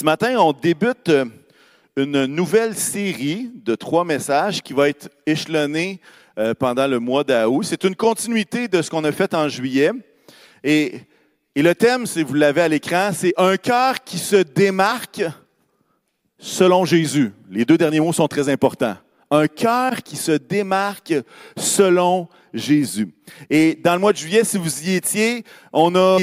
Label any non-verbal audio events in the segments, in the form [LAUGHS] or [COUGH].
Ce matin, on débute euh, une nouvelle série de trois messages qui va être échelonnée euh, pendant le mois d'août. C'est une continuité de ce qu'on a fait en juillet. Et, et le thème, si vous l'avez à l'écran, c'est un cœur qui se démarque selon Jésus. Les deux derniers mots sont très importants. Un cœur qui se démarque selon Jésus. Et dans le mois de juillet, si vous y étiez, on a,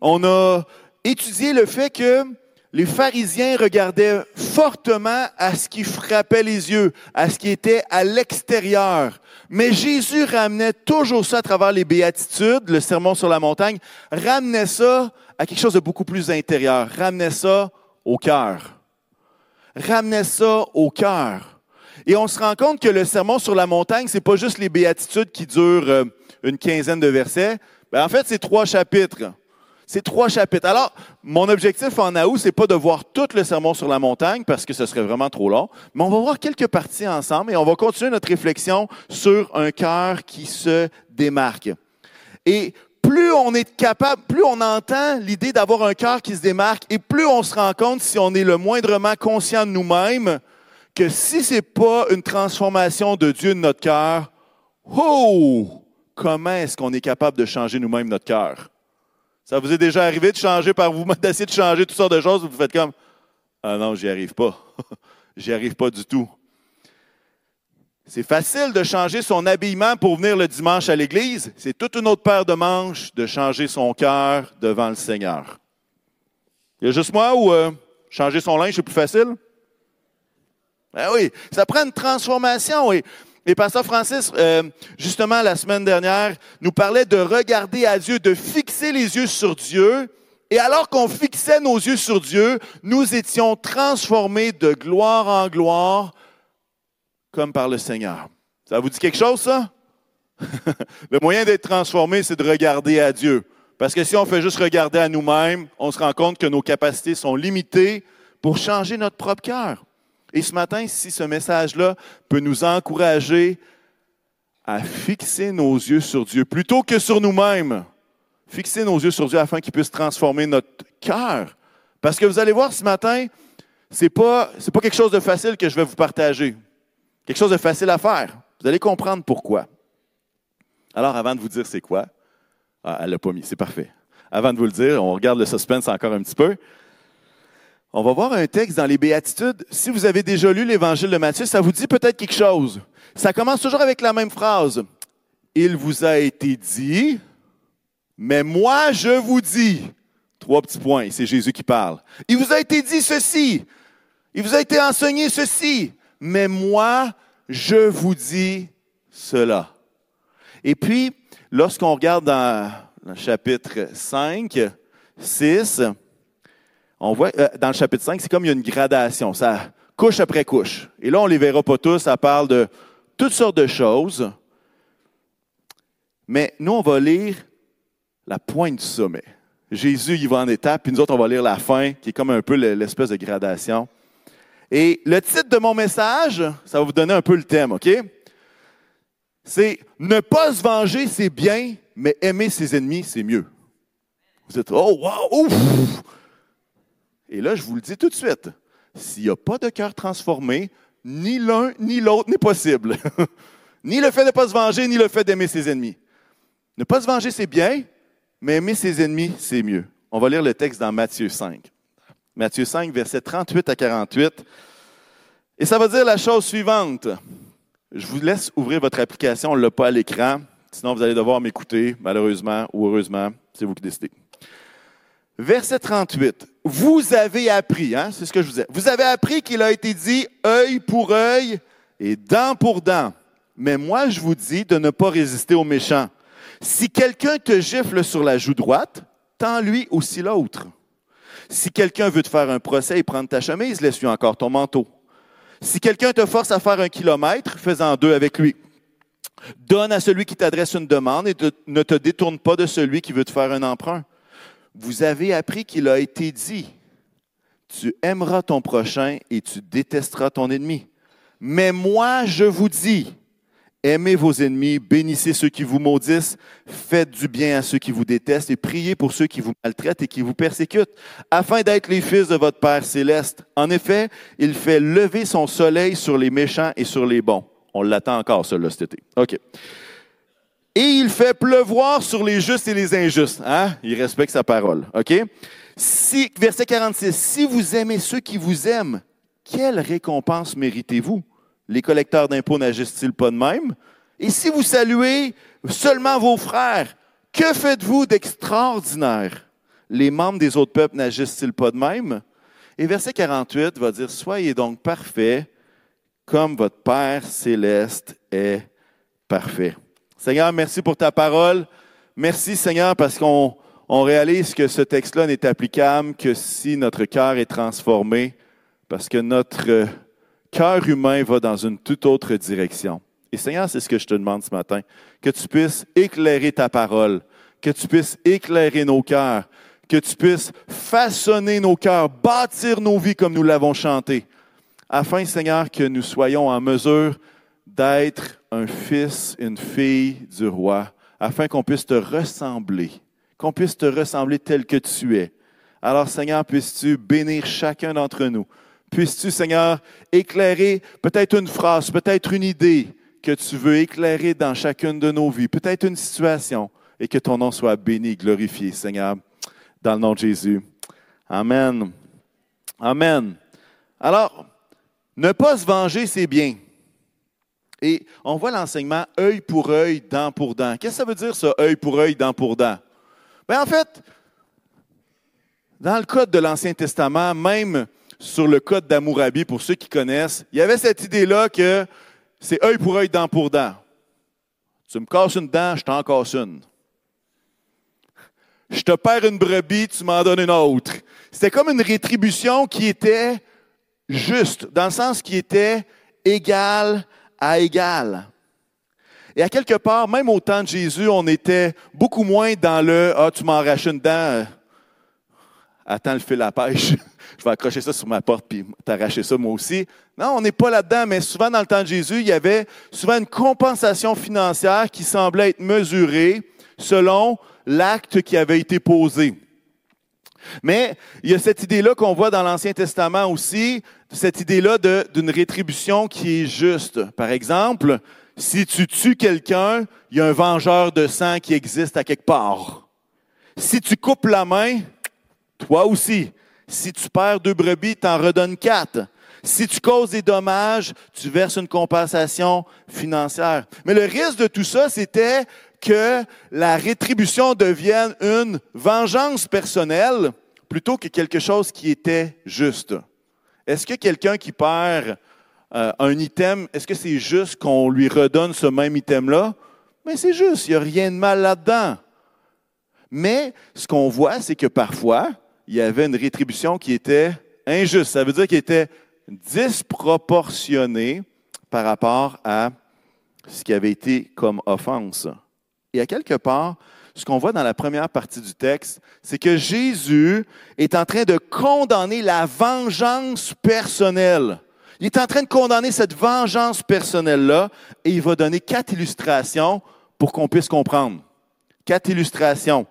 on a étudié le fait que les pharisiens regardaient fortement à ce qui frappait les yeux, à ce qui était à l'extérieur. Mais Jésus ramenait toujours ça à travers les béatitudes, le sermon sur la montagne, ramenait ça à quelque chose de beaucoup plus intérieur, ramenait ça au cœur. Ramenait ça au cœur. Et on se rend compte que le sermon sur la montagne, c'est pas juste les béatitudes qui durent euh, une quinzaine de versets. Ben, en fait, c'est trois chapitres. C'est trois chapitres. Alors, mon objectif en août, c'est pas de voir tout le sermon sur la montagne parce que ce serait vraiment trop long, mais on va voir quelques parties ensemble et on va continuer notre réflexion sur un cœur qui se démarque. Et plus on est capable, plus on entend l'idée d'avoir un cœur qui se démarque et plus on se rend compte si on est le moindrement conscient de nous-mêmes que si c'est pas une transformation de Dieu de notre cœur, oh, comment est-ce qu'on est capable de changer nous-mêmes notre cœur? Ça vous est déjà arrivé de changer par vous, [LAUGHS] d'essayer de changer toutes sortes de choses, vous faites comme Ah non, j'y arrive pas. [LAUGHS] j'y arrive pas du tout. C'est facile de changer son habillement pour venir le dimanche à l'église. C'est toute une autre paire de manches de changer son cœur devant le Seigneur. Il y a juste moi ou euh, changer son linge, c'est plus facile? Ben oui, ça prend une transformation. Et et Pasteur Francis, euh, justement, la semaine dernière, nous parlait de regarder à Dieu, de fixer les yeux sur Dieu. Et alors qu'on fixait nos yeux sur Dieu, nous étions transformés de gloire en gloire, comme par le Seigneur. Ça vous dit quelque chose, ça? [LAUGHS] le moyen d'être transformé, c'est de regarder à Dieu. Parce que si on fait juste regarder à nous-mêmes, on se rend compte que nos capacités sont limitées pour changer notre propre cœur. Et ce matin, si ce message-là peut nous encourager à fixer nos yeux sur Dieu plutôt que sur nous-mêmes, fixer nos yeux sur Dieu afin qu'il puisse transformer notre cœur. Parce que vous allez voir ce matin, ce n'est pas, pas quelque chose de facile que je vais vous partager. Quelque chose de facile à faire. Vous allez comprendre pourquoi. Alors, avant de vous dire c'est quoi, ah, elle l'a pas mis, c'est parfait. Avant de vous le dire, on regarde le suspense encore un petit peu. On va voir un texte dans les Béatitudes. Si vous avez déjà lu l'Évangile de Matthieu, ça vous dit peut-être quelque chose. Ça commence toujours avec la même phrase. Il vous a été dit, mais moi je vous dis. Trois petits points, c'est Jésus qui parle. Il vous a été dit ceci. Il vous a été enseigné ceci. Mais moi, je vous dis cela. Et puis, lorsqu'on regarde dans le chapitre 5, 6, on voit euh, dans le chapitre 5, c'est comme il y a une gradation, ça couche après couche. Et là, on ne les verra pas tous, ça parle de toutes sortes de choses. Mais nous, on va lire la pointe du sommet. Jésus, il va en étape, puis nous autres, on va lire la fin, qui est comme un peu l'espèce de gradation. Et le titre de mon message, ça va vous donner un peu le thème, OK? C'est Ne pas se venger, c'est bien, mais aimer ses ennemis, c'est mieux. Vous êtes, oh, wow, ouf! Et là, je vous le dis tout de suite, s'il n'y a pas de cœur transformé, ni l'un ni l'autre n'est possible. [LAUGHS] ni le fait de ne pas se venger, ni le fait d'aimer ses ennemis. Ne pas se venger, c'est bien, mais aimer ses ennemis, c'est mieux. On va lire le texte dans Matthieu 5. Matthieu 5, versets 38 à 48. Et ça va dire la chose suivante. Je vous laisse ouvrir votre application, on ne l'a pas à l'écran, sinon vous allez devoir m'écouter, malheureusement ou heureusement, c'est vous qui décidez. Verset 38. Vous avez appris, hein, c'est ce que je vous ai. Vous avez appris qu'il a été dit œil pour œil et dent pour dent. Mais moi, je vous dis de ne pas résister aux méchants. Si quelqu'un te gifle sur la joue droite, tends-lui aussi l'autre. Si quelqu'un veut te faire un procès et prendre ta chemise, laisse-lui encore ton manteau. Si quelqu'un te force à faire un kilomètre, fais-en deux avec lui. Donne à celui qui t'adresse une demande et ne te détourne pas de celui qui veut te faire un emprunt vous avez appris qu'il a été dit, tu aimeras ton prochain et tu détesteras ton ennemi. Mais moi, je vous dis, Aimez vos ennemis, bénissez ceux qui vous maudissent, faites du bien à ceux qui vous détestent et priez pour ceux qui vous maltraitent et qui vous persécutent, afin d'être les fils de votre Père céleste. En effet, il fait lever son soleil sur les méchants et sur les bons. On l'attend encore, cela, cet été. OK. Et il fait pleuvoir sur les justes et les injustes. Hein? Il respecte sa parole. OK? Si, verset 46. Si vous aimez ceux qui vous aiment, quelle récompense méritez-vous? Les collecteurs d'impôts n'agissent-ils pas de même? Et si vous saluez seulement vos frères, que faites-vous d'extraordinaire? Les membres des autres peuples n'agissent-ils pas de même? Et verset 48 va dire, Soyez donc parfaits comme votre Père céleste est parfait. Seigneur, merci pour ta parole. Merci Seigneur parce qu'on on réalise que ce texte-là n'est applicable que si notre cœur est transformé, parce que notre cœur humain va dans une toute autre direction. Et Seigneur, c'est ce que je te demande ce matin, que tu puisses éclairer ta parole, que tu puisses éclairer nos cœurs, que tu puisses façonner nos cœurs, bâtir nos vies comme nous l'avons chanté, afin, Seigneur, que nous soyons en mesure d'être un fils, une fille du roi, afin qu'on puisse te ressembler, qu'on puisse te ressembler tel que tu es. Alors, Seigneur, puisses-tu bénir chacun d'entre nous, Puisses-tu, Seigneur, éclairer peut-être une phrase, peut-être une idée que tu veux éclairer dans chacune de nos vies, peut-être une situation, et que ton nom soit béni, glorifié, Seigneur, dans le nom de Jésus. Amen. Amen. Alors, ne pas se venger, c'est bien. Et on voit l'enseignement œil pour œil, dent pour dent. Qu'est-ce que ça veut dire, ça, œil pour œil, dent pour dent? Bien, en fait, dans le code de l'Ancien Testament, même sur le code d'Amourabi, pour ceux qui connaissent, il y avait cette idée-là que c'est œil pour œil, dent pour dent. Tu me casses une dent, je t'en casse une. Je te perds une brebis, tu m'en donnes une autre. C'était comme une rétribution qui était juste, dans le sens qui était égal à égal. Et à quelque part, même au temps de Jésus, on était beaucoup moins dans le Ah, tu m'enraches une dent, attends le fil à pêche [LAUGHS] je vais accrocher ça sur ma porte puis t'arracher ça moi aussi. Non, on n'est pas là-dedans, mais souvent dans le temps de Jésus, il y avait souvent une compensation financière qui semblait être mesurée selon l'acte qui avait été posé. Mais il y a cette idée-là qu'on voit dans l'Ancien Testament aussi, cette idée-là d'une rétribution qui est juste. Par exemple, si tu tues quelqu'un, il y a un vengeur de sang qui existe à quelque part. Si tu coupes la main, toi aussi, si tu perds deux brebis, tu en redonnes quatre. Si tu causes des dommages, tu verses une compensation financière. Mais le risque de tout ça, c'était que la rétribution devienne une vengeance personnelle plutôt que quelque chose qui était juste. Est-ce que quelqu'un qui perd euh, un item, est-ce que c'est juste qu'on lui redonne ce même item-là? Mais c'est juste, il n'y a rien de mal là-dedans. Mais ce qu'on voit, c'est que parfois, il y avait une rétribution qui était injuste. Ça veut dire qu'elle était disproportionnée par rapport à ce qui avait été comme offense. Et à quelque part, ce qu'on voit dans la première partie du texte, c'est que Jésus est en train de condamner la vengeance personnelle. Il est en train de condamner cette vengeance personnelle-là et il va donner quatre illustrations pour qu'on puisse comprendre. Quatre illustrations.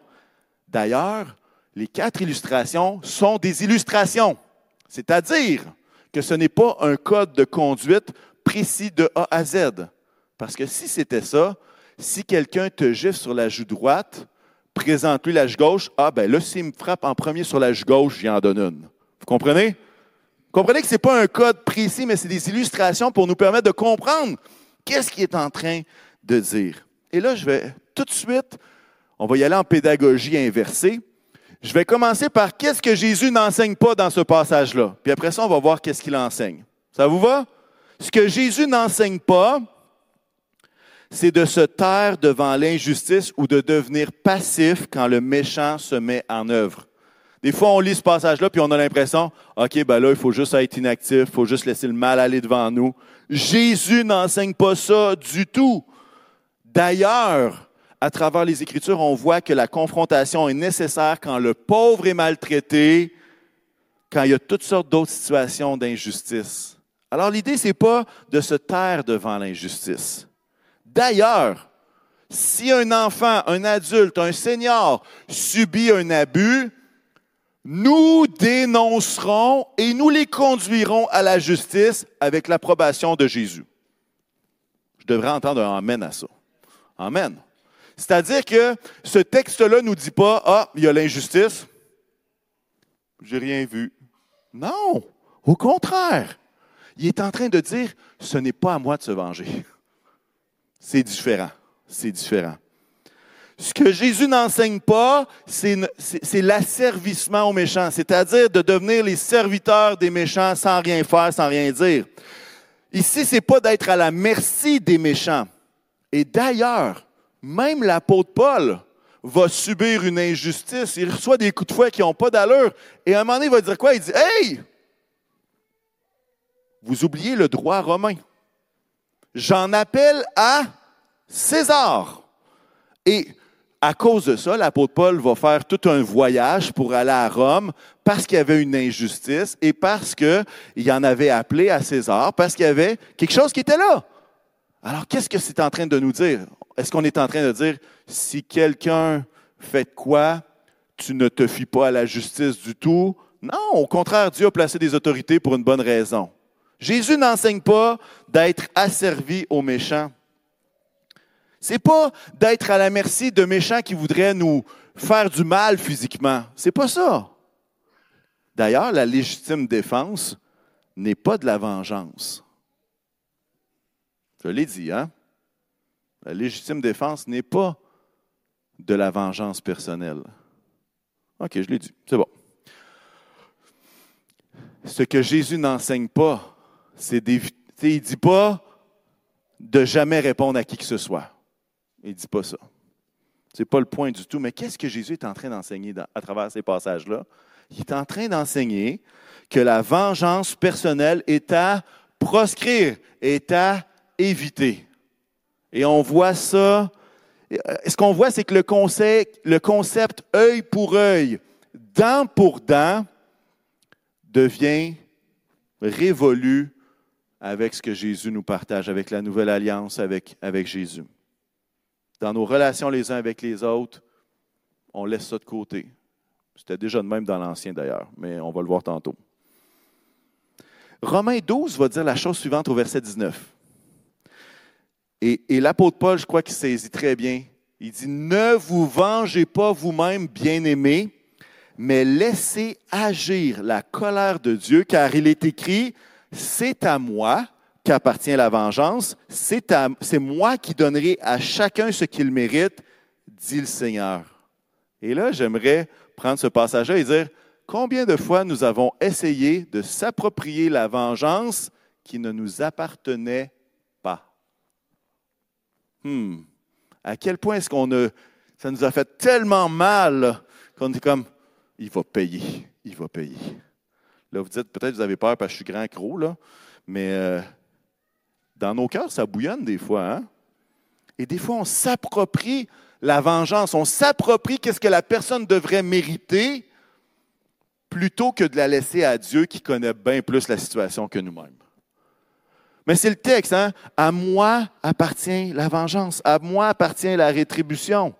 D'ailleurs, les quatre illustrations sont des illustrations, c'est-à-dire que ce n'est pas un code de conduite précis de A à Z. Parce que si c'était ça, si quelqu'un te gifle sur la joue droite, présente-lui la joue gauche, ah ben là, s'il me frappe en premier sur la joue gauche, j'y en donne une. Vous comprenez? Vous comprenez que ce n'est pas un code précis, mais c'est des illustrations pour nous permettre de comprendre qu'est-ce qu'il est en train de dire. Et là, je vais tout de suite, on va y aller en pédagogie inversée. Je vais commencer par qu'est-ce que Jésus n'enseigne pas dans ce passage-là? Puis après ça, on va voir qu'est-ce qu'il enseigne. Ça vous va? Ce que Jésus n'enseigne pas, c'est de se taire devant l'injustice ou de devenir passif quand le méchant se met en œuvre. Des fois, on lit ce passage-là, puis on a l'impression, OK, ben là, il faut juste être inactif, il faut juste laisser le mal aller devant nous. Jésus n'enseigne pas ça du tout. D'ailleurs, à travers les Écritures, on voit que la confrontation est nécessaire quand le pauvre est maltraité, quand il y a toutes sortes d'autres situations d'injustice. Alors l'idée, c'est pas de se taire devant l'injustice. D'ailleurs, si un enfant, un adulte, un senior subit un abus, nous dénoncerons et nous les conduirons à la justice avec l'approbation de Jésus. Je devrais entendre un Amen à ça. Amen. C'est-à-dire que ce texte-là ne nous dit pas, ah, il y a l'injustice, j'ai rien vu. Non, au contraire. Il est en train de dire, ce n'est pas à moi de se venger. C'est différent. C'est différent. Ce que Jésus n'enseigne pas, c'est l'asservissement aux méchants, c'est-à-dire de devenir les serviteurs des méchants sans rien faire, sans rien dire. Ici, c'est pas d'être à la merci des méchants. Et d'ailleurs, même l'apôtre Paul va subir une injustice. Il reçoit des coups de fouet qui n'ont pas d'allure. Et à un moment donné, il va dire quoi? Il dit Hey! Vous oubliez le droit romain. J'en appelle à César. Et à cause de ça, l'apôtre Paul va faire tout un voyage pour aller à Rome parce qu'il y avait une injustice et parce qu'il en avait appelé à César, parce qu'il y avait quelque chose qui était là. Alors, qu'est-ce que c'est en train de nous dire? Est-ce qu'on est en train de dire, si quelqu'un fait quoi, tu ne te fies pas à la justice du tout? Non, au contraire, Dieu a placé des autorités pour une bonne raison. Jésus n'enseigne pas d'être asservi aux méchants. C'est pas d'être à la merci de méchants qui voudraient nous faire du mal physiquement. C'est pas ça. D'ailleurs, la légitime défense n'est pas de la vengeance. Je l'ai dit, hein? La légitime défense n'est pas de la vengeance personnelle. OK, je l'ai dit. C'est bon. Ce que Jésus n'enseigne pas, c'est. Il ne dit pas de jamais répondre à qui que ce soit. Il ne dit pas ça. Ce n'est pas le point du tout. Mais qu'est-ce que Jésus est en train d'enseigner à travers ces passages-là? Il est en train d'enseigner que la vengeance personnelle est à proscrire, est à éviter. Et on voit ça. Ce qu'on voit, c'est que le le concept œil pour œil, dent pour dent, devient révolu avec ce que Jésus nous partage, avec la nouvelle alliance avec, Jésus. Dans nos relations les uns avec les autres, on laisse ça de côté. C'était déjà de même dans l'Ancien d'ailleurs, mais on va le voir tantôt. Romains 12 va dire la chose suivante au verset 19. Et, l'apôtre Paul, je crois qu'il saisit très bien. Il dit, ne vous vengez pas vous-même, bien-aimés, mais laissez agir la colère de Dieu, car il est écrit, c'est à moi qu'appartient la vengeance, c'est moi qui donnerai à chacun ce qu'il mérite, dit le Seigneur. Et là, j'aimerais prendre ce passage-là et dire, combien de fois nous avons essayé de s'approprier la vengeance qui ne nous appartenait hmm, à quel point est-ce qu'on a, ça nous a fait tellement mal qu'on dit comme, il va payer, il va payer. Là, vous dites, peut-être vous avez peur parce que je suis grand gros, là, mais euh, dans nos cœurs, ça bouillonne des fois. Hein? Et des fois, on s'approprie la vengeance, on s'approprie qu'est-ce que la personne devrait mériter plutôt que de la laisser à Dieu qui connaît bien plus la situation que nous-mêmes. Mais c'est le texte, hein? À moi appartient la vengeance, à moi appartient la rétribution.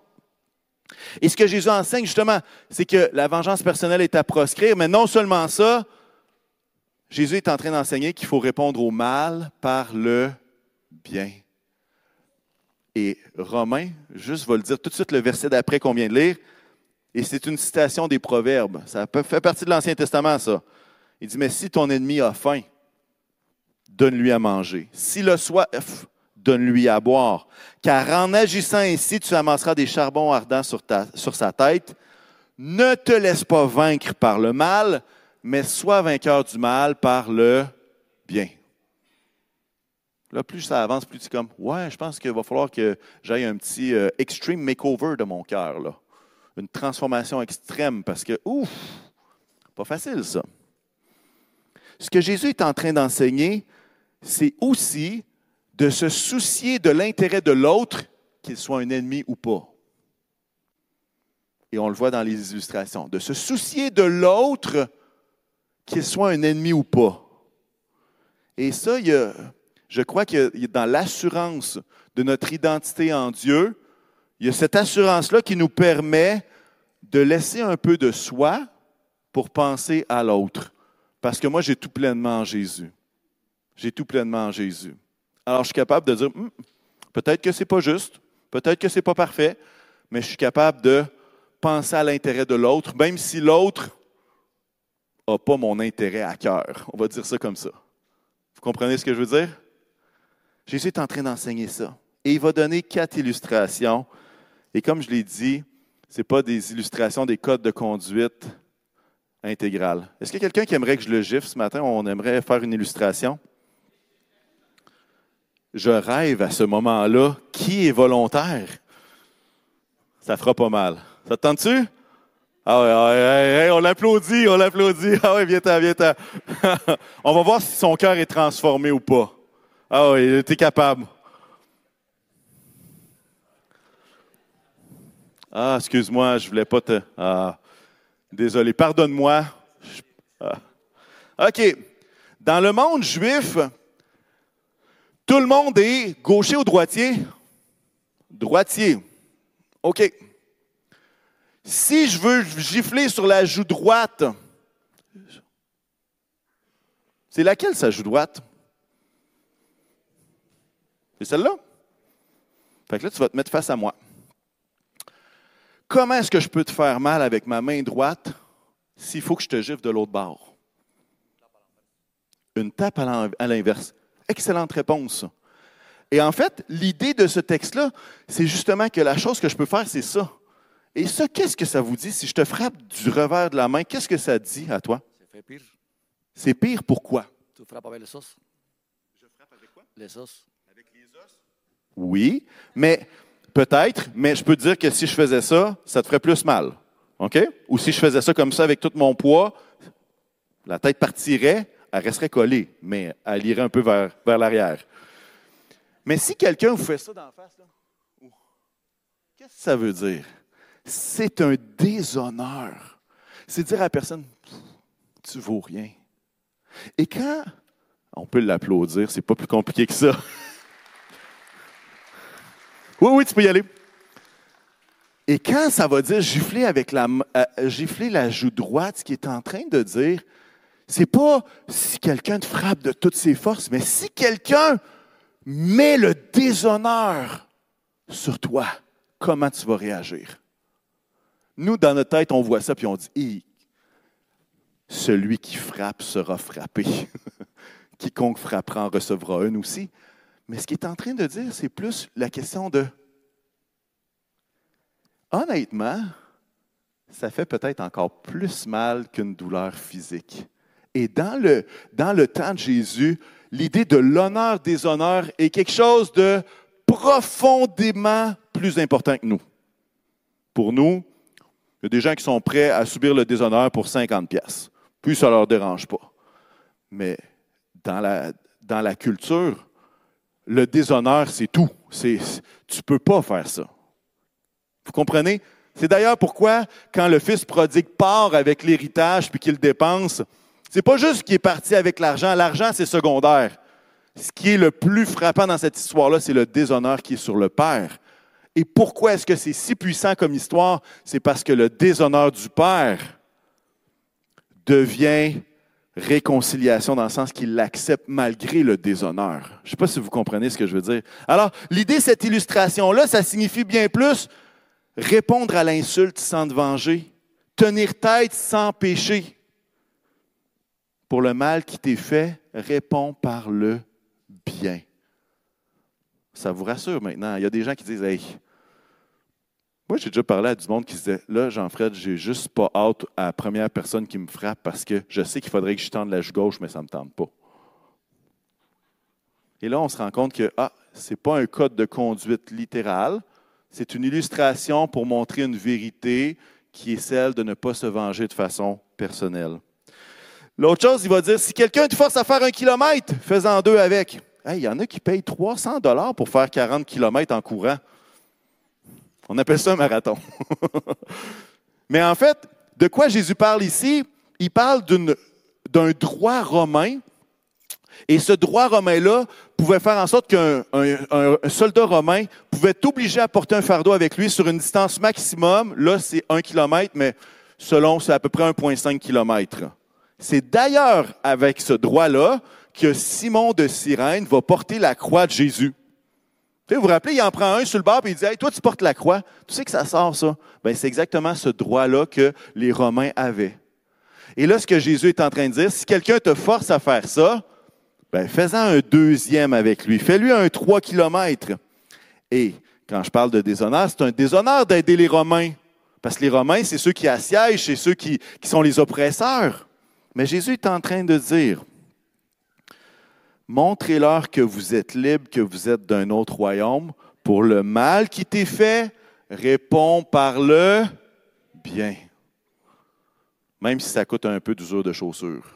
Et ce que Jésus enseigne, justement, c'est que la vengeance personnelle est à proscrire, mais non seulement ça, Jésus est en train d'enseigner qu'il faut répondre au mal par le bien. Et Romain, juste va le dire tout de suite le verset d'après qu'on vient de lire, et c'est une citation des Proverbes. Ça fait partie de l'Ancien Testament, ça. Il dit, mais si ton ennemi a faim, donne-lui à manger. S'il a soif, donne-lui à boire. Car en agissant ainsi, tu amasseras des charbons ardents sur, sur sa tête. Ne te laisse pas vaincre par le mal, mais sois vainqueur du mal par le bien. Là, plus ça avance, plus tu es comme, ouais, je pense qu'il va falloir que j'aille un petit euh, extreme makeover de mon cœur, là. Une transformation extrême, parce que, ouf, pas facile ça. Ce que Jésus est en train d'enseigner, c'est aussi de se soucier de l'intérêt de l'autre, qu'il soit un ennemi ou pas. Et on le voit dans les illustrations. De se soucier de l'autre, qu'il soit un ennemi ou pas. Et ça, il y a, je crois que dans l'assurance de notre identité en Dieu, il y a cette assurance-là qui nous permet de laisser un peu de soi pour penser à l'autre. Parce que moi, j'ai tout pleinement en Jésus. J'ai tout pleinement en Jésus. Alors, je suis capable de dire, hum, peut-être que ce n'est pas juste, peut-être que ce n'est pas parfait, mais je suis capable de penser à l'intérêt de l'autre, même si l'autre pas mon intérêt à cœur. On va dire ça comme ça. Vous comprenez ce que je veux dire? Jésus est en train d'enseigner ça. Et il va donner quatre illustrations. Et comme je l'ai dit, ce n'est pas des illustrations des codes de conduite intégrales. Est-ce qu'il y a quelqu'un qui aimerait que je le gifle ce matin? On aimerait faire une illustration. Je rêve à ce moment-là. Qui est volontaire? Ça fera pas mal. Ça te tente-tu? Ah ouais, ah on l'applaudit, on l'applaudit. Ah ouais, viens-t'en, viens-t'en. [LAUGHS] on va voir si son cœur est transformé ou pas. Ah oui, t'es capable. Ah, excuse-moi, je voulais pas te. Ah, désolé, pardonne-moi. Ah. OK. Dans le monde juif, tout le monde est gaucher ou droitier? Droitier. OK. Si je veux gifler sur la joue droite, c'est laquelle sa joue droite? C'est celle-là? Fait que là, tu vas te mettre face à moi. Comment est-ce que je peux te faire mal avec ma main droite s'il faut que je te gifle de l'autre bord? Une tape à l'inverse. Excellente réponse. Et en fait, l'idée de ce texte-là, c'est justement que la chose que je peux faire, c'est ça. Et ça, qu'est-ce que ça vous dit? Si je te frappe du revers de la main, qu'est-ce que ça dit à toi? C'est pire. C'est pire pourquoi? Tu frappes avec les os. Je frappe avec quoi? Les os. Avec les os? Oui, mais peut-être, mais je peux te dire que si je faisais ça, ça te ferait plus mal. OK? Ou si je faisais ça comme ça avec tout mon poids, la tête partirait, elle resterait collée, mais elle irait un peu vers, vers l'arrière. Mais si quelqu'un vous fait ça la face, qu'est-ce que ça veut dire? C'est un déshonneur. C'est dire à la personne, tu vaux rien. Et quand, on peut l'applaudir, c'est pas plus compliqué que ça. [LAUGHS] Oui, oui, tu peux y aller. Et quand ça va dire gifler avec la, euh, gifler la joue droite, ce qui est en train de dire, c'est pas si quelqu'un te frappe de toutes ses forces, mais si quelqu'un met le déshonneur sur toi, comment tu vas réagir? Nous, dans notre tête, on voit ça, puis on dit, celui qui frappe sera frappé. [LAUGHS] Quiconque frappera recevra un aussi. Mais ce qu'il est en train de dire, c'est plus la question de, honnêtement, ça fait peut-être encore plus mal qu'une douleur physique. Et dans le, dans le temps de Jésus, l'idée de l'honneur-déshonneur est quelque chose de profondément plus important que nous. Pour nous, il y a des gens qui sont prêts à subir le déshonneur pour 50 pièces. Puis ça ne leur dérange pas. Mais dans la, dans la culture, le déshonneur, c'est tout. tu ne peux pas faire ça. Vous comprenez? C'est d'ailleurs pourquoi, quand le fils prodigue part avec l'héritage puis qu'il dépense, c'est pas juste qu'il est parti avec l'argent. L'argent, c'est secondaire. Ce qui est le plus frappant dans cette histoire-là, c'est le déshonneur qui est sur le père. Et pourquoi est-ce que c'est si puissant comme histoire? C'est parce que le déshonneur du Père devient réconciliation dans le sens qu'il l'accepte malgré le déshonneur. Je ne sais pas si vous comprenez ce que je veux dire. Alors, l'idée de cette illustration-là, ça signifie bien plus répondre à l'insulte sans te venger, tenir tête sans pécher. Pour le mal qui t'est fait, réponds par le bien. Ça vous rassure maintenant. Il y a des gens qui disent Hey, moi, j'ai déjà parlé à du monde qui disait Là, Jean-Fred, j'ai juste pas hâte à la première personne qui me frappe parce que je sais qu'il faudrait que je tende la joue gauche, mais ça ne me tente pas. Et là, on se rend compte que ah, ce n'est pas un code de conduite littéral, c'est une illustration pour montrer une vérité qui est celle de ne pas se venger de façon personnelle. L'autre chose, il va dire si quelqu'un te force à faire un kilomètre, fais-en deux avec. Il y en a qui payent 300 dollars pour faire 40 km en courant. On appelle ça un marathon. [LAUGHS] Mais en fait, de quoi Jésus parle ici? Il parle d'un droit romain Et ce droit romain-là pouvait faire en sorte qu'un soldat romain pouvait être obligé à porter un fardeau avec lui sur une distance maximum. Là, c'est un kilomètre, mais selon, c'est à peu près 1,5 kilomètres. C'est d'ailleurs avec ce droit-là que Simon de Cyrène va porter la croix de Jésus. Vous vous rappelez, il en prend un sur le bord et il dit hey, Toi, tu portes la croix. Tu sais que ça sort, ça. Ben, c'est exactement ce droit-là que les Romains avaient. Et là, ce que Jésus est en train de dire, si quelqu'un te force à faire ça, ben, fais-en un deuxième avec lui. Fais-lui un trois kilomètres. Et quand je parle de déshonneur, c'est un déshonneur d'aider les Romains. Parce que les Romains, c'est ceux qui assiègent, c'est ceux qui, qui sont les oppresseurs. Mais Jésus est en train de dire, montrez-leur que vous êtes libre, que vous êtes d'un autre royaume. Pour le mal qui t'est fait, réponds par le bien. Même si ça coûte un peu d'usure de chaussures.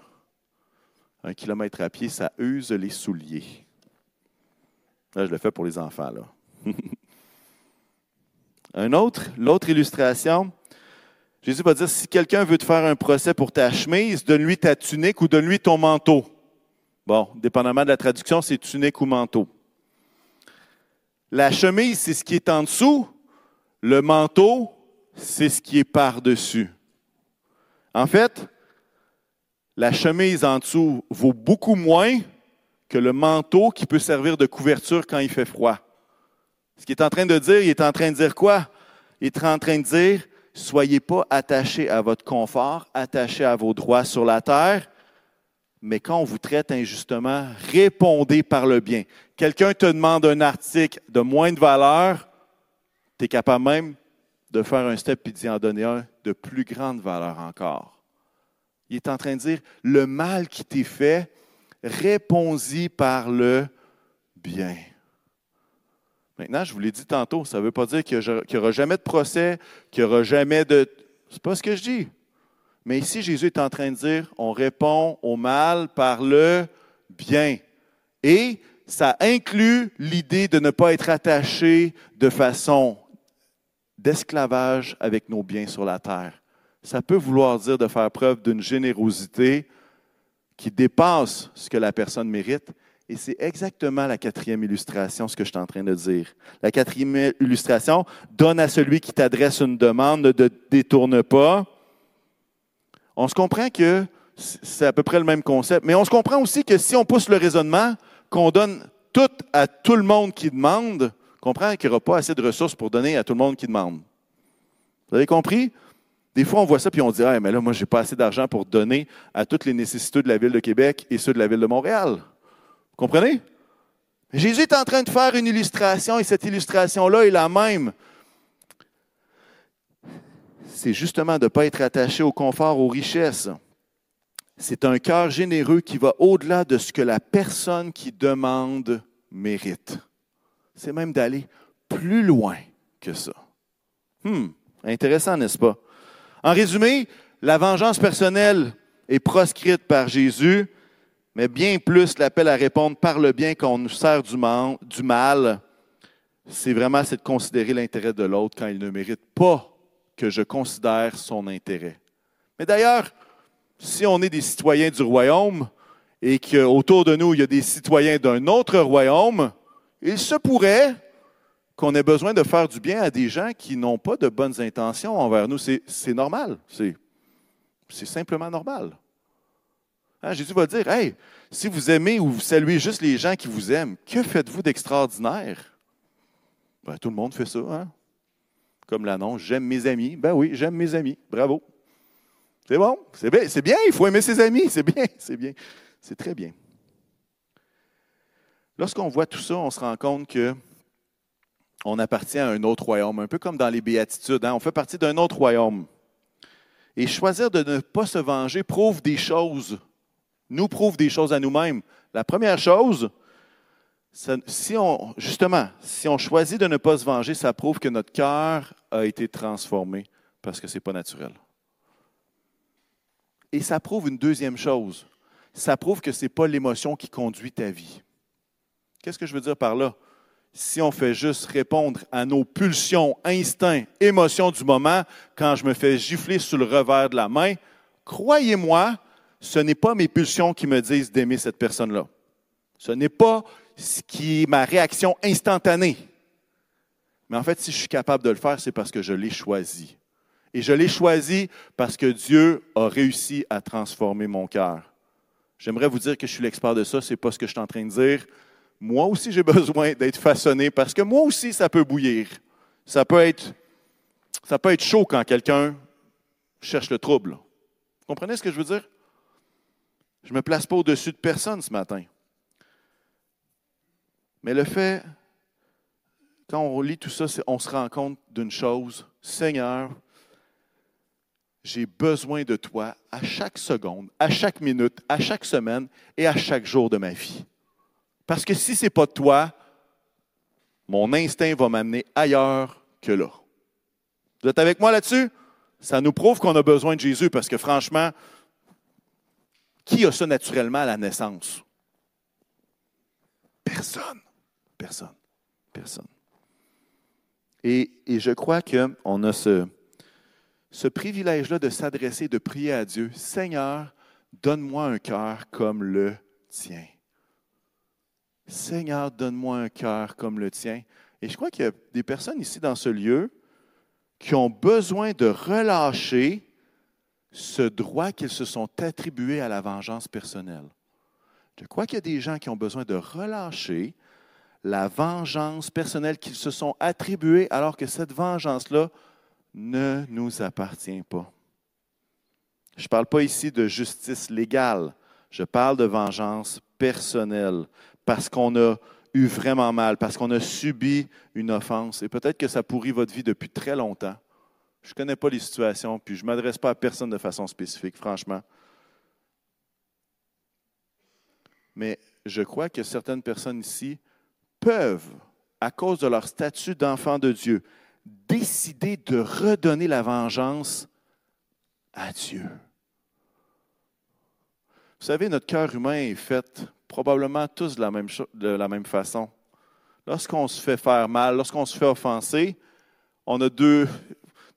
Un kilomètre à pied, ça use les souliers. Là, je le fais pour les enfants, là. [LAUGHS] un autre, l'autre illustration, Jésus va dire, si quelqu'un veut te faire un procès pour ta chemise, donne-lui ta tunique ou donne-lui ton manteau. Bon, dépendamment de la traduction, c'est tunique ou manteau. La chemise, c'est ce qui est en dessous. Le manteau, c'est ce qui est par-dessus. En fait, la chemise en dessous vaut beaucoup moins que le manteau qui peut servir de couverture quand il fait froid. Ce qu'il est en train de dire, il est en train de dire quoi? Il est en train de dire, soyez pas attachés à votre confort, attachés à vos droits sur la terre, mais quand on vous traite injustement, répondez par le bien. Quelqu'un te demande un article de moins de valeur, tu es capable même de faire un step et d'y en donner un de plus grande valeur encore. Il est en train de dire, le mal qui t'est fait, réponds-y par le bien. Maintenant, je vous l'ai dit tantôt, ça ne veut pas dire qu'il n'y aura jamais de procès, qu'il n'y aura jamais de... C'est pas ce que je dis. Mais ici, Jésus est en train de dire, on répond au mal par le bien. Et ça inclut l'idée de ne pas être attaché de façon d'esclavage avec nos biens sur la terre. Ça peut vouloir dire de faire preuve d'une générosité qui dépasse ce que la personne mérite. Et c'est exactement la quatrième illustration, ce que je suis en train de dire. La quatrième illustration, donne à celui qui t'adresse une demande, ne te détourne pas on se comprend que c'est à peu près le même concept, mais on se comprend aussi que si on pousse le raisonnement, qu'on donne tout à tout le monde qui demande, comprend qu'il n'y aura pas assez de ressources pour donner à tout le monde qui demande. Vous avez compris? Des fois, on voit ça puis on dit Ah, mais là, moi, je n'ai pas assez d'argent pour donner à toutes les nécessités de la ville de Québec et ceux de la ville de Montréal. Vous comprenez? Jésus est en train de faire une illustration et cette illustration-là est la même c'est justement de ne pas être attaché au confort, aux richesses. C'est un cœur généreux qui va au-delà de ce que la personne qui demande mérite. C'est même d'aller plus loin que ça. Hmm, intéressant, n'est-ce pas? En résumé, la vengeance personnelle est proscrite par Jésus, mais bien plus l'appel à répondre par le bien qu'on nous sert du mal, c'est vraiment de considérer l'intérêt de l'autre quand il ne mérite pas que je considère son intérêt. Mais d'ailleurs, si on est des citoyens du royaume et qu'autour de nous, il y a des citoyens d'un autre royaume, il se pourrait qu'on ait besoin de faire du bien à des gens qui n'ont pas de bonnes intentions envers nous. C'est normal. C'est simplement normal. Hein, Jésus va dire, Hey, si vous aimez ou vous saluez juste les gens qui vous aiment, que faites-vous d'extraordinaire? Ben, tout le monde fait ça. Hein? Comme l'annonce, j'aime mes amis. Ben oui, j'aime mes amis. Bravo. C'est bon, c'est bien, c'est bien, il faut aimer ses amis, c'est bien, [LAUGHS] c'est bien, c'est très bien. Lorsqu'on voit tout ça, on se rend compte que on appartient à un autre royaume, un peu comme dans les béatitudes, hein. on fait partie d'un autre royaume. Et choisir de ne pas se venger prouve des choses, nous prouve des choses à nous-mêmes. La première chose, si on, justement, si on choisit de ne pas se venger, ça prouve que notre cœur a été transformé parce que ce n'est pas naturel. Et ça prouve une deuxième chose. Ça prouve que ce n'est pas l'émotion qui conduit ta vie. Qu'est-ce que je veux dire par là? Si on fait juste répondre à nos pulsions, instincts, émotions du moment, quand je me fais gifler sur le revers de la main, croyez-moi, ce n'est pas mes pulsions qui me disent d'aimer cette personne-là. Ce n'est pas ce qui est ma réaction instantanée. Mais en fait, si je suis capable de le faire, c'est parce que je l'ai choisi. Et je l'ai choisi parce que Dieu a réussi à transformer mon cœur. J'aimerais vous dire que je suis l'expert de ça, ce n'est pas ce que je suis en train de dire. Moi aussi, j'ai [LAUGHS] besoin d'être façonné parce que moi aussi, ça peut bouillir. Ça peut être, ça peut être chaud quand quelqu'un cherche le trouble. Vous comprenez ce que je veux dire? Je ne me place pas au-dessus de personne ce matin. Mais le fait, quand on lit tout ça, on se rend compte d'une chose. Seigneur, j'ai besoin de toi à chaque seconde, à chaque minute, à chaque semaine et à chaque jour de ma vie. Parce que si ce n'est pas toi, mon instinct va m'amener ailleurs que là. Vous êtes avec moi là-dessus? Ça nous prouve qu'on a besoin de Jésus parce que franchement, qui a ça naturellement à la naissance? Personne. Personne. Personne. Et, je crois qu'on a ce, ce privilège-là de s'adresser, de prier à Dieu, Seigneur, donne-moi un cœur comme le tien. Seigneur, donne-moi un cœur comme le tien. Et je crois qu'il y a des personnes ici dans ce lieu qui ont besoin de relâcher ce droit qu'ils se sont attribués à la vengeance personnelle. Je crois qu'il y a des gens qui ont besoin de relâcher la vengeance personnelle qu'ils se sont attribués alors que cette vengeance-là ne nous appartient pas. Je ne parle pas ici de justice légale, je parle de vengeance personnelle, parce qu'on a eu vraiment mal, parce qu'on a subi une offense. Et peut-être que ça pourrit votre vie depuis très longtemps. Je ne connais pas les situations, puis je ne m'adresse pas à personne de façon spécifique, franchement. Mais je crois que certaines personnes ici peuvent, à cause de leur statut d'enfant de Dieu, décider de redonner la vengeance à Dieu. Vous savez, notre cœur humain est fait probablement tous de la même, de la même façon. Lorsqu'on se fait faire mal, lorsqu'on se fait offenser, on a deux.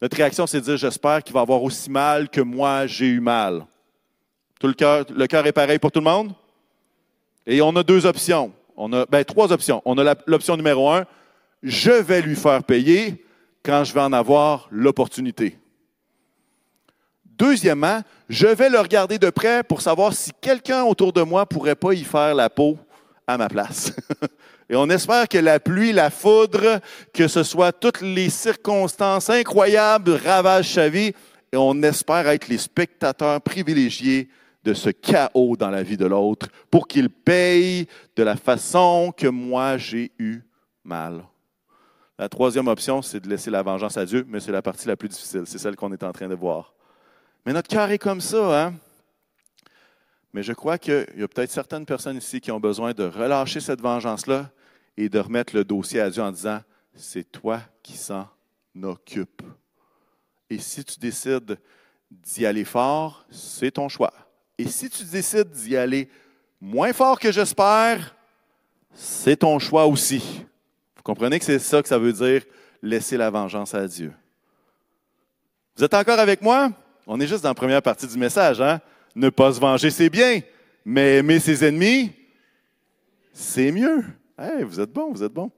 Notre réaction, c'est de dire J'espère qu'il va avoir aussi mal que moi, j'ai eu mal. Tout le cœur, le cœur est pareil pour tout le monde? Et on a deux options. On a ben, trois options. On a l'option numéro un je vais lui faire payer quand je vais en avoir l'opportunité. Deuxièmement, je vais le regarder de près pour savoir si quelqu'un autour de moi pourrait pas y faire la peau à ma place. [LAUGHS] Et on espère que la pluie, la foudre, que ce soit toutes les circonstances incroyables ravagent sa vie. Et on espère être les spectateurs privilégiés de ce chaos dans la vie de l'autre pour qu'il paye de la façon que moi j'ai eu mal. La troisième option, c'est de laisser la vengeance à Dieu, mais c'est la partie la plus difficile. C'est celle qu'on est en train de voir. Mais notre cœur est comme ça, hein? Mais je crois qu'il y a peut-être certaines personnes ici qui ont besoin de relâcher cette vengeance-là et de remettre le dossier à Dieu en disant C'est toi qui s'en occupe. Et si tu décides d'y aller fort, c'est ton choix. Et si tu décides d'y aller moins fort que j'espère, c'est ton choix aussi. Vous comprenez que c'est ça que ça veut dire, laisser la vengeance à Dieu. Vous êtes encore avec moi? On est juste dans la première partie du message. Hein? Ne pas se venger, c'est bien, mais aimer ses ennemis, c'est mieux. vous êtes bon, vous êtes bon.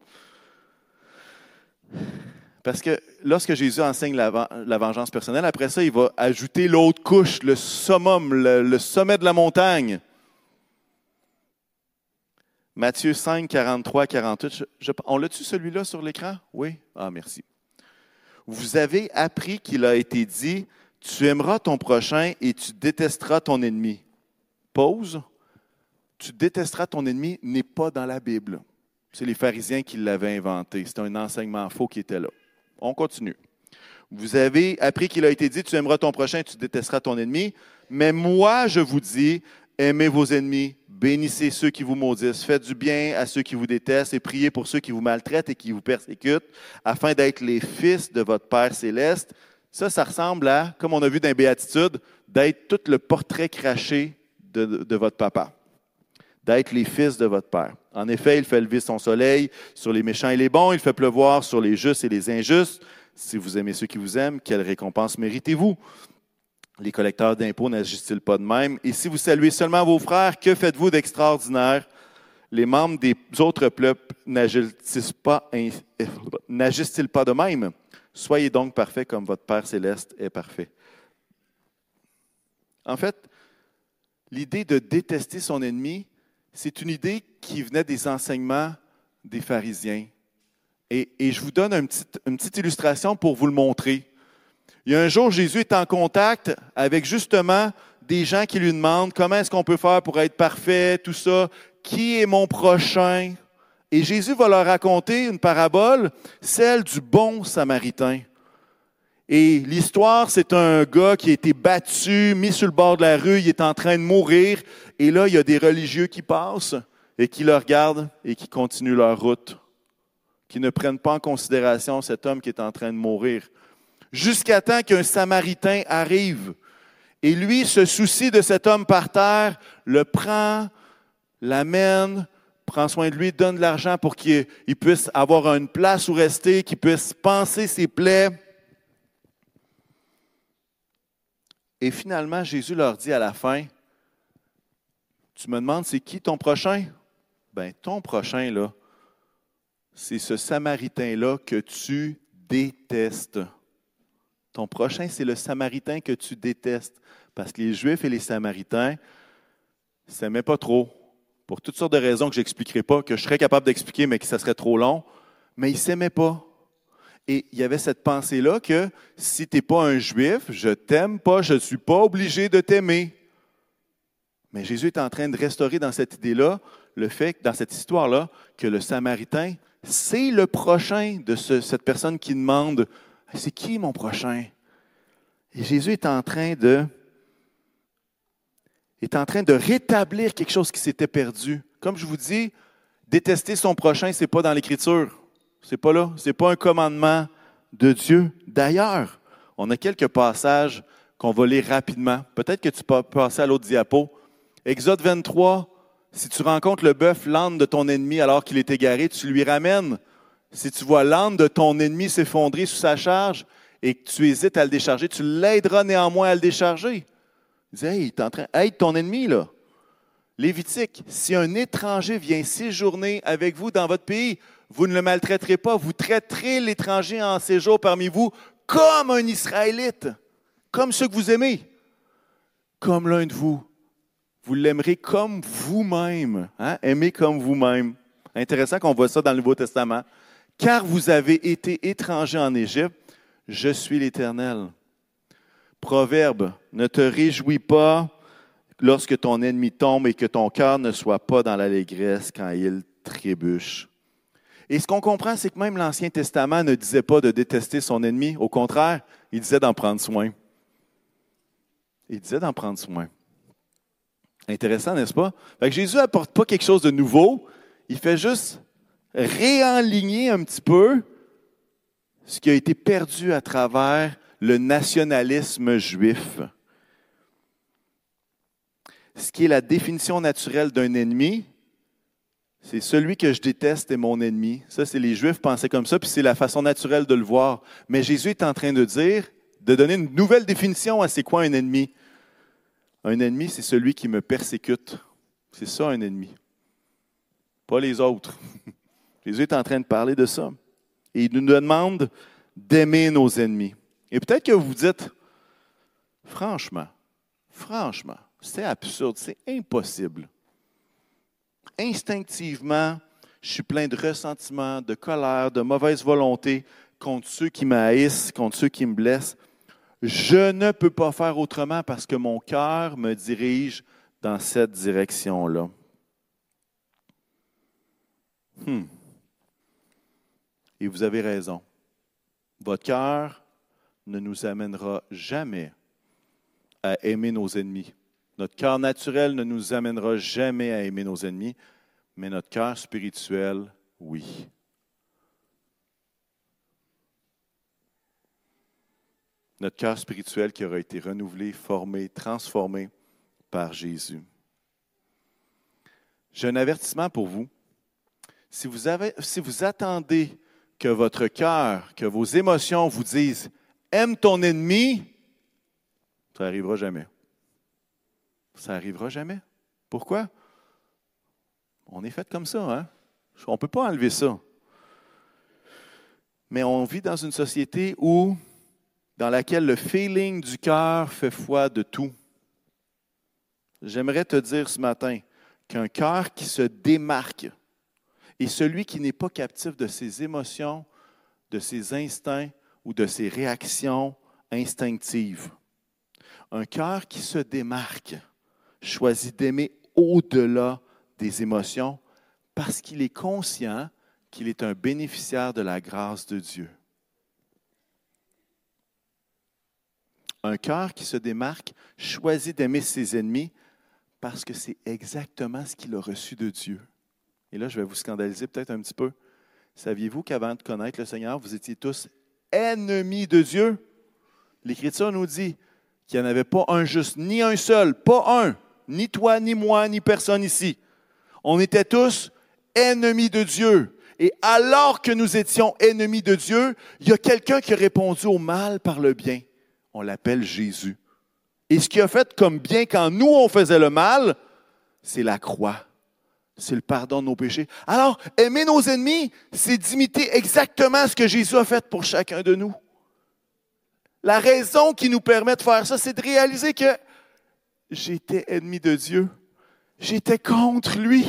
Parce que lorsque Jésus enseigne la, vengeance personnelle, après ça, il va ajouter l'autre couche, le summum, le sommet de la montagne. Matthieu 5, 43, 48. on l'a-tu celui-là sur l'écran? Oui? Ah, merci. Vous avez appris qu'il a été dit, tu aimeras ton prochain et tu détesteras ton ennemi. Pause. Tu détesteras ton ennemi n'est pas dans la Bible. C'est les pharisiens qui l'avaient inventé. C'est un enseignement faux qui était là. On continue. Vous avez appris qu'il a été dit, tu aimeras ton prochain, tu détesteras ton ennemi. Mais moi, je vous dis, aimez vos ennemis, bénissez ceux qui vous maudissent, faites du bien à ceux qui vous détestent et priez pour ceux qui vous maltraitent et qui vous persécutent, afin d'être les fils de votre Père céleste. Ça, ça ressemble à, comme on a vu dans les Béatitudes, d'être tout le portrait craché de votre papa, d'être les fils de votre Père. En effet, il fait lever son soleil sur les méchants et les bons, il fait pleuvoir sur les justes et les injustes. Si vous aimez ceux qui vous aiment, quelle récompense méritez-vous? Les collecteurs d'impôts n'agissent-ils pas de même? Et si vous saluez seulement vos frères, que faites-vous d'extraordinaire? les membres des autres peuples n'agissent-ils pas, pas de même? Soyez donc parfaits comme votre Père céleste est parfait. En fait, l'idée de détester son ennemi, c'est une idée qui venait des enseignements des pharisiens. Et, je vous donne une petite, illustration pour vous le montrer. Il y a un jour, Jésus est en contact avec justement des gens qui lui demandent comment est-ce qu'on peut faire pour être parfait, tout ça, qui est mon prochain? Et Jésus va leur raconter une parabole, celle du bon samaritain. Et l'histoire, c'est un gars qui a été battu, mis sur le bord de la rue, il est en train de mourir. Et là, il y a des religieux qui passent et qui le regardent et qui continuent leur route, qui ne prennent pas en considération cet homme qui est en train de mourir. Jusqu'à temps qu'un Samaritain arrive. Et lui se soucie de cet homme par terre, le prend, l'amène, prend soin de lui, donne de l'argent pour qu'il puisse avoir une place où rester, qu'il puisse penser ses plaies. Et finalement, Jésus leur dit à la fin, tu me demandes, c'est qui ton prochain? Ben, ton prochain, là, c'est ce Samaritain-là que tu détestes. Ton prochain, c'est le Samaritain que tu détestes. Parce que les Juifs et les Samaritains ne s'aimaient pas trop. Pour toutes sortes de raisons que je n'expliquerai pas, que je serais capable d'expliquer, mais que ça serait trop long. Mais ils ne s'aimaient pas. Et il y avait cette pensée-là que si tu n'es pas un juif, je t'aime pas, je ne suis pas obligé de t'aimer. Mais Jésus est en train de restaurer dans cette idée-là le fait, dans cette histoire-là, que le Samaritain, c'est le prochain de cette personne qui demande C'est qui mon prochain? Et Jésus est en train de est en train de rétablir quelque chose qui s'était perdu. Comme je vous dis, détester son prochain, ce n'est pas dans l'Écriture. C'est pas là. C'est pas un commandement de Dieu. D'ailleurs, on a quelques passages qu'on va lire rapidement. Peut-être que tu peux passer à l'autre diapo. Exode 23, si tu rencontres le bœuf, l'âne de ton ennemi alors qu'il est égaré, tu lui ramènes. Si tu vois l'âne de ton ennemi s'effondrer sous sa charge et que tu hésites à le décharger, tu l'aideras néanmoins à le décharger. Il dit, hey, il en train, aide ton ennemi, là. Lévitique, si un étranger vient séjourner avec vous dans votre pays, vous ne le maltraiterez pas, vous traiterez l'étranger en séjour parmi vous comme un Israélite, comme ceux que vous aimez, comme l'un de vous. Vous l'aimerez comme vous-même, hein? aimez comme vous-même. Intéressant qu'on voit ça dans le Nouveau Testament. Car vous avez été étrangers en Égypte, je suis l'Éternel. Proverbe, ne te réjouis pas lorsque ton ennemi tombe et que ton cœur ne soit pas dans l'allégresse quand il trébuche. Et ce qu'on comprend, c'est que même l'Ancien Testament ne disait pas de détester son ennemi. Au contraire, il disait d'en prendre soin. Il disait d'en prendre soin. Intéressant, n'est-ce pas? Jésus n'apporte pas quelque chose de nouveau. Il fait juste réaligner un petit peu ce qui a été perdu à travers le nationalisme juif. Ce qui est la définition naturelle d'un ennemi, c'est celui que je déteste est mon ennemi. Ça, c'est les Juifs pensaient comme ça, puis c'est la façon naturelle de le voir. Mais Jésus est en train de dire, de donner une nouvelle définition à c'est quoi un ennemi. Un ennemi, c'est celui qui me persécute. C'est ça un ennemi. Pas les autres. [LAUGHS] Jésus est en train de parler de ça. Et il nous demande d'aimer nos ennemis. Et peut-être que vous vous dites, franchement, franchement, c'est absurde, c'est impossible instinctivement, je suis plein de ressentiments, de colère, de mauvaise volonté contre ceux qui m'haïssent, contre ceux qui me blessent. Je ne peux pas faire autrement parce que mon cœur me dirige dans cette direction-là. Hmm. Et vous avez raison. Votre cœur ne nous amènera jamais à aimer nos ennemis. Notre cœur naturel ne nous amènera jamais à aimer nos ennemis, mais notre cœur spirituel, oui. Notre cœur spirituel qui aura été renouvelé, formé, transformé par Jésus. J'ai un avertissement pour vous. Si vous, attendez que votre cœur, que vos émotions vous disent aime ton ennemi, ça n'arrivera jamais. Ça n'arrivera jamais. Pourquoi? On est fait comme ça, hein? On ne peut pas enlever ça. Mais on vit dans une société où, dans laquelle le feeling du cœur fait foi de tout. J'aimerais te dire ce matin qu'un cœur qui se démarque est celui qui n'est pas captif de ses émotions, de ses instincts ou de ses réactions instinctives. Un cœur qui se démarque choisit d'aimer au-delà des émotions parce qu'il est conscient qu'il est un bénéficiaire de la grâce de Dieu. Un cœur qui se démarque choisit d'aimer ses ennemis parce que c'est exactement ce qu'il a reçu de Dieu. Et là, je vais vous scandaliser peut-être un petit peu. Saviez-vous qu'avant de connaître le Seigneur, vous étiez tous ennemis de Dieu? L'Écriture nous dit qu'il n'y en avait pas un juste, ni un seul, pas un, ni toi, ni moi, ni personne ici. On était tous ennemis de Dieu. Et alors que nous étions ennemis de Dieu, il y a quelqu'un qui a répondu au mal par le bien. On l'appelle Jésus. Et ce qu'il a fait comme bien quand nous, on faisait le mal, c'est la croix. C'est le pardon de nos péchés. Alors, aimer nos ennemis, c'est d'imiter exactement ce que Jésus a fait pour chacun de nous. La raison qui nous permet de faire ça, c'est de réaliser que j'étais ennemi de Dieu. J'étais contre lui.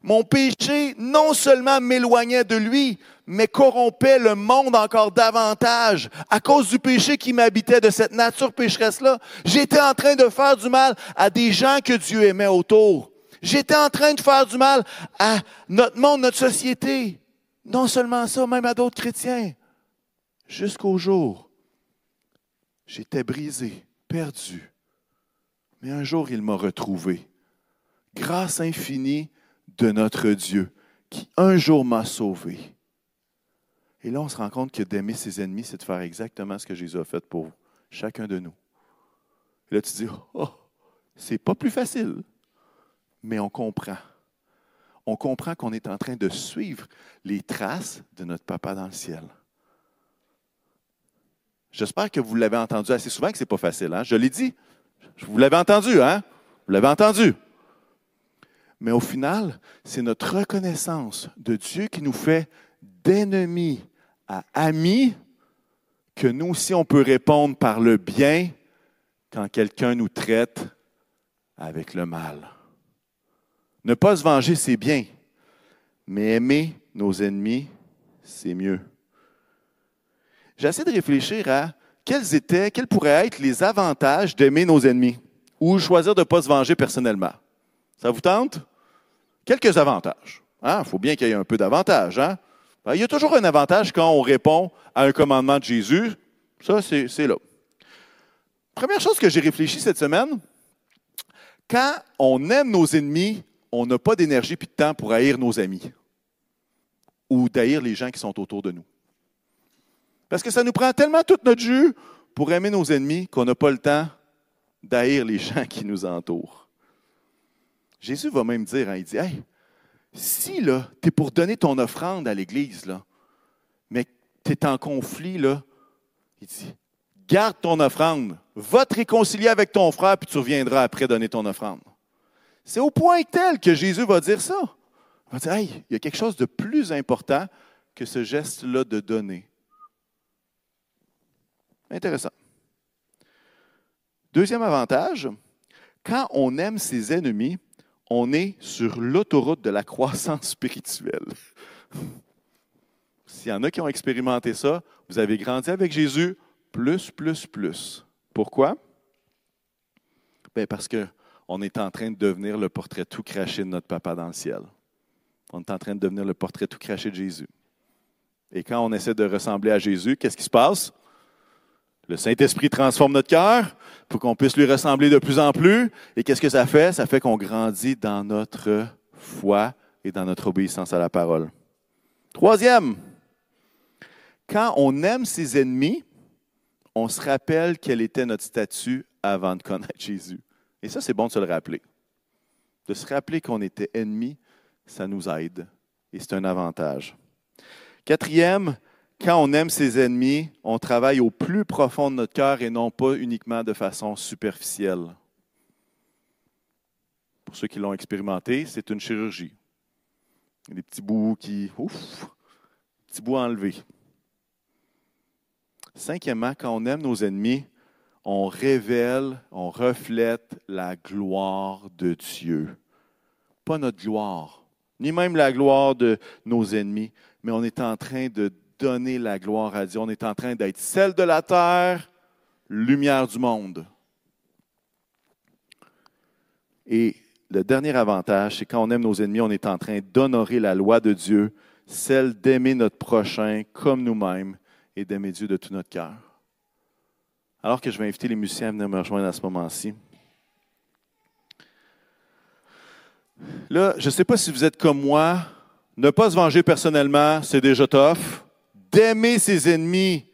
Mon péché non seulement m'éloignait de lui, mais corrompait le monde encore davantage à cause du péché qui m'habitait, de cette nature pécheresse-là. J'étais en train de faire du mal à des gens que Dieu aimait autour. J'étais en train de faire du mal à notre monde, notre société. Non seulement ça, même à d'autres chrétiens. Jusqu'au jour, j'étais brisé, perdu. Mais un jour, il m'a retrouvé. Grâce infinie de notre Dieu, qui un jour m'a sauvé. Et là, on se rend compte que d'aimer ses ennemis, c'est de faire exactement ce que Jésus a fait pour chacun de nous. Et là, tu dis, oh, c'est pas plus facile, mais on comprend. On comprend qu'on est en train de suivre les traces de notre Papa dans le ciel. J'espère que vous l'avez entendu assez souvent que ce n'est pas facile. Hein? Je l'ai dit. Vous l'avez entendu, hein? Vous l'avez entendu. Mais au final, c'est notre reconnaissance de Dieu qui nous fait d'ennemis à amis que nous aussi on peut répondre par le bien quand quelqu'un nous traite avec le mal. Ne pas se venger, c'est bien, mais aimer nos ennemis, c'est mieux. J'essaie de réfléchir à quels étaient, quels pourraient être les avantages d'aimer nos ennemis ou choisir de ne pas se venger personnellement? Ça vous tente? quelques avantages. Il hein? faut bien qu'il y ait un peu d'avantages. Hein? Ben, il y a toujours un avantage quand on répond à un commandement de Jésus. Ça, c'est là. Première chose que j'ai réfléchi cette semaine, quand on aime nos ennemis, on n'a pas d'énergie et de temps pour haïr nos amis ou d'haïr les gens qui sont autour de nous. Parce que ça nous prend tellement toute notre jus pour aimer nos ennemis qu'on n'a pas le temps d'haïr les [LAUGHS] gens qui nous entourent. Jésus va même dire, hein, il dit, hey, si là, tu es pour donner ton offrande à l'Église, là, mais tu es en conflit, là, il dit, garde ton offrande, va te réconcilier avec ton frère, puis tu reviendras après donner ton offrande. C'est au point tel que Jésus va dire ça. Il va dire, hey, il y a quelque chose de plus important que ce geste-là de donner. Intéressant. Deuxième avantage, quand on aime ses ennemis, on est sur l'autoroute de la croissance spirituelle. S'il y en a qui ont expérimenté ça, vous avez grandi avec Jésus, plus, plus, plus. Pourquoi? Bien parce qu'on est en train de devenir le portrait tout craché de notre papa dans le ciel. On est en train de devenir le portrait tout craché de Jésus. Et quand on essaie de ressembler à Jésus, qu'est-ce qui se passe? Le Saint-Esprit transforme notre cœur pour qu'on puisse lui ressembler de plus en plus. Et qu'est-ce que ça fait? Ça fait qu'on grandit dans notre foi et dans notre obéissance à la parole. Troisième, quand on aime ses ennemis, on se rappelle quel était notre statut avant de connaître [LAUGHS] Jésus. Et ça, c'est bon de se le rappeler. De se rappeler qu'on était ennemis, ça nous aide et c'est un avantage. Quatrième, quand on aime ses ennemis, on travaille au plus profond de notre cœur et non pas uniquement de façon superficielle. pour ceux qui l'ont expérimenté, c'est une chirurgie. Des petits bouts qui. Ouf! Petits bouts enlevés. Cinquièmement, quand on aime nos ennemis, on révèle, on reflète la gloire de Dieu. Pas notre gloire, ni même la gloire de nos ennemis, mais on est en train de donner la gloire à Dieu. On est en train d'être celle de la terre, lumière du monde. Et le dernier avantage, c'est quand on aime nos ennemis, on est en train d'honorer la loi de Dieu, celle d'aimer notre prochain comme nous-mêmes et d'aimer Dieu de tout notre cœur. Alors que je vais inviter les musiciens à venir me rejoindre à ce moment-ci. Là, je ne sais pas si vous êtes comme moi. Ne pas se venger personnellement, c'est déjà tough. D'aimer ses ennemis,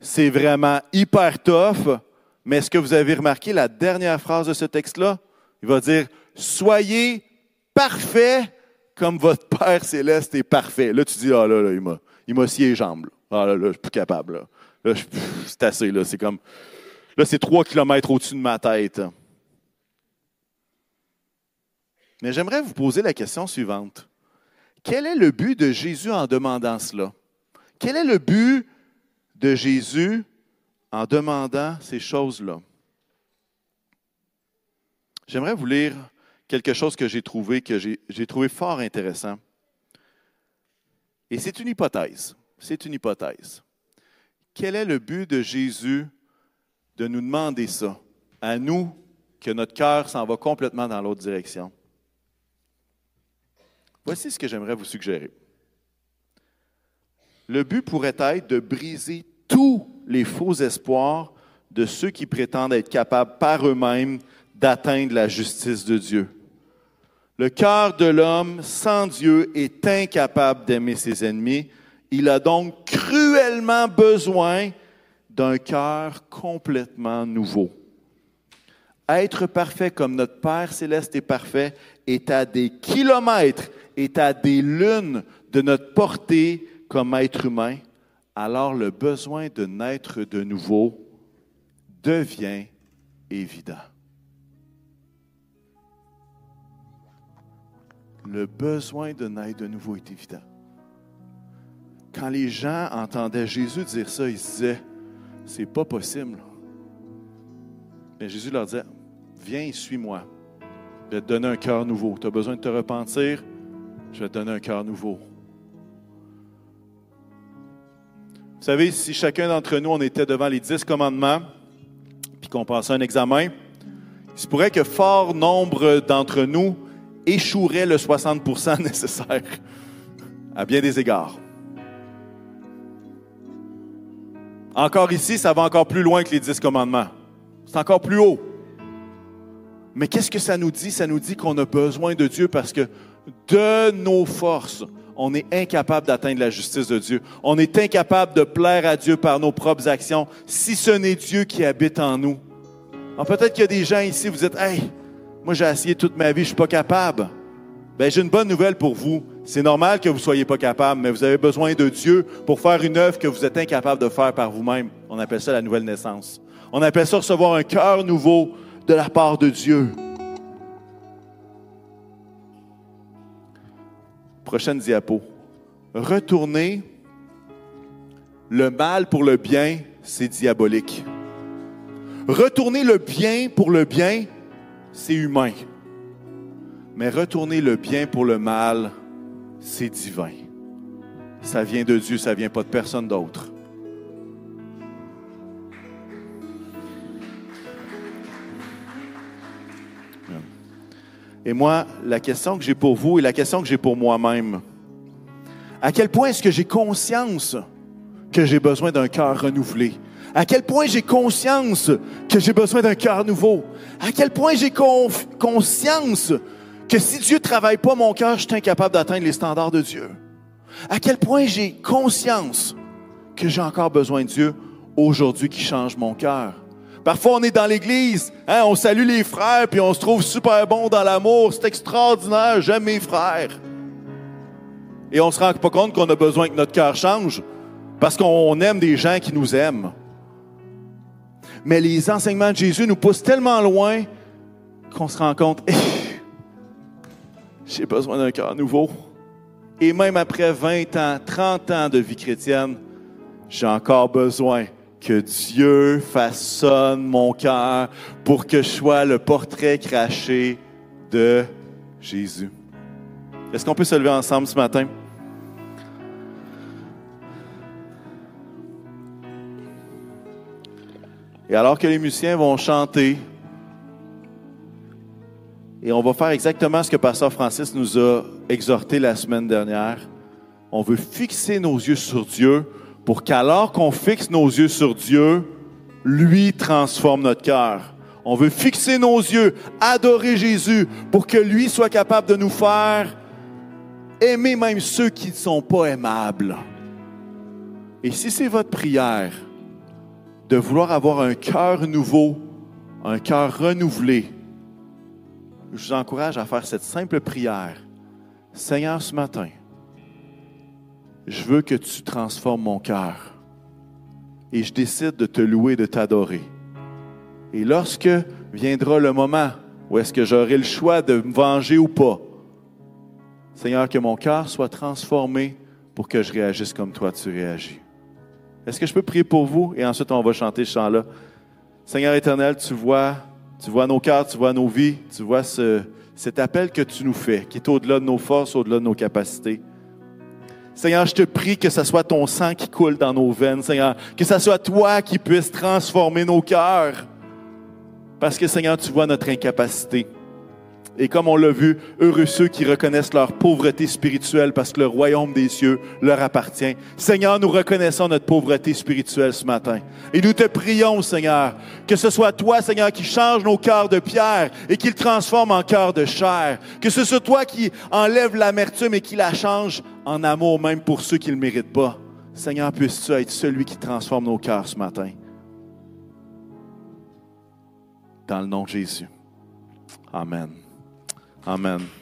c'est vraiment hyper tough. Mais est-ce que vous avez remarqué la dernière phrase de ce texte-là? Il va dire Soyez parfaits comme votre Père céleste est parfait. Là, tu dis Ah là, là il m'a, il m'a scié les jambes. Ah là, là, je suis plus capable. Là, là c'est assez. Là, c'est comme. Là, c'est trois kilomètres au-dessus de ma tête. Mais j'aimerais vous poser la question suivante. Quel est le but de Jésus en demandant cela? Quel est le but de Jésus en demandant ces choses-là? J'aimerais vous lire quelque chose que j'ai trouvé, que j'ai trouvé fort intéressant. Et c'est une hypothèse. C'est une hypothèse. Quel est le but de Jésus de nous demander ça, à nous, que notre cœur s'en va complètement dans l'autre direction? Voici ce que j'aimerais vous suggérer. Le but pourrait être de briser tous les faux espoirs de ceux qui prétendent être capables par eux-mêmes d'atteindre la justice de Dieu. Le cœur de l'homme sans Dieu est incapable d'aimer ses ennemis. Il a donc cruellement besoin d'un cœur complètement nouveau. Être parfait comme notre Père céleste est parfait est à des kilomètres est à des lunes de notre portée comme être humain, alors le besoin de naître de nouveau devient évident. Le besoin de naître de nouveau est évident. Quand les gens entendaient Jésus dire ça, ils se disaient, c'est pas possible. Mais Jésus leur disait, viens, suis-moi. Je vais te donner un cœur nouveau. Tu as besoin de te repentir, je vais te donner un cœur nouveau. Vous savez, si chacun d'entre nous, on était devant les dix commandements, puis qu'on passait un examen, il se pourrait que fort nombre d'entre nous échoueraient le 60% [LAUGHS] nécessaire, à bien des égards. Encore ici, ça va encore plus loin que les dix commandements. C'est encore plus haut. Mais qu'est-ce que ça nous dit? Ça nous dit qu'on a besoin de Dieu parce que de nos forces, on est incapable d'atteindre la justice de Dieu. On est incapable de plaire à Dieu par nos propres actions si ce n'est Dieu qui habite en nous. Alors peut-être qu'il y a des gens ici, vous dites, hey, moi j'ai essayé toute ma vie, je suis pas capable. Ben, j'ai une bonne nouvelle pour vous. C'est normal que vous soyez pas capable, mais vous avez besoin de Dieu pour faire une œuvre que vous êtes incapable de faire par vous-même. On appelle ça la nouvelle naissance. On appelle ça recevoir un cœur nouveau de la part de Dieu. Prochaine diapo. Retourner le mal pour le bien, c'est diabolique. Retourner le bien pour le bien, c'est humain. Mais retourner le bien pour le mal, c'est divin. Ça vient de Dieu, ça vient pas de personne d'autre. Et moi, la question que j'ai pour vous et la question que j'ai pour moi-même, à quel point est-ce que j'ai conscience que j'ai besoin d'un cœur renouvelé? À quel point j'ai conscience que j'ai besoin d'un cœur nouveau? À quel point j'ai conscience que si Dieu ne travaille pas mon cœur, je suis incapable d'atteindre les standards de Dieu? À quel point j'ai conscience que j'ai encore besoin de Dieu aujourd'hui qui change mon cœur? Parfois, on est dans l'église, hein, on salue les frères, puis on se trouve super bon dans l'amour. C'est extraordinaire, j'aime mes frères. Et on ne se rend pas compte qu'on a besoin que notre cœur change parce qu'on aime des gens qui nous aiment. Mais les enseignements de Jésus nous poussent tellement loin qu'on se rend compte, j'ai besoin d'un cœur nouveau. Et même après 20 ans, 30 ans de vie chrétienne, j'ai encore besoin que Dieu façonne mon cœur pour que je sois le portrait craché de Jésus. Est-ce qu'on peut se lever ensemble ce matin? Et alors que les musiciens vont chanter, et on va faire exactement ce que Pasteur Francis nous a exhorté la semaine dernière. On veut fixer nos yeux sur Dieu pour qu'alors qu'on fixe nos yeux sur Dieu, lui transforme notre cœur. On veut fixer nos yeux, adorer Jésus pour que lui soit capable de nous faire aimer même ceux qui ne sont pas aimables. Et si c'est votre prière de vouloir avoir un cœur nouveau, un cœur renouvelé, je vous encourage à faire cette simple prière. Seigneur, ce matin, je veux que tu transformes mon cœur. Et je décide de te louer, de t'adorer. Et lorsque viendra le moment où est-ce que j'aurai le choix de me venger ou pas, Seigneur, que mon cœur soit transformé pour que je réagisse comme toi tu réagis. Est-ce que je peux prier pour vous? Et ensuite, on va chanter ce chant-là. Seigneur éternel, tu vois tu vois nos cœurs, tu vois nos vies, tu vois cet appel que tu nous fais, qui est au-delà de nos forces, au-delà de nos capacités. Seigneur, je te prie que ce soit ton sang qui coule dans nos veines, Seigneur, que ce soit toi qui puisses transformer nos cœurs. Parce que, Seigneur, tu vois notre incapacité. Et comme on l'a vu, heureux ceux qui reconnaissent leur pauvreté spirituelle parce que le royaume des cieux leur appartient. Seigneur, nous reconnaissons notre pauvreté spirituelle ce matin. Et nous te prions, Seigneur, que ce soit toi, Seigneur, qui change nos cœurs de pierre et qui le transforme en cœur de chair. Que ce soit toi qui enlève l'amertume et qui la change en amour même pour ceux qui ne le méritent pas. Seigneur, puisses-tu être celui qui transforme nos cœurs ce matin? Dans le nom de Jésus. Amen. Amen.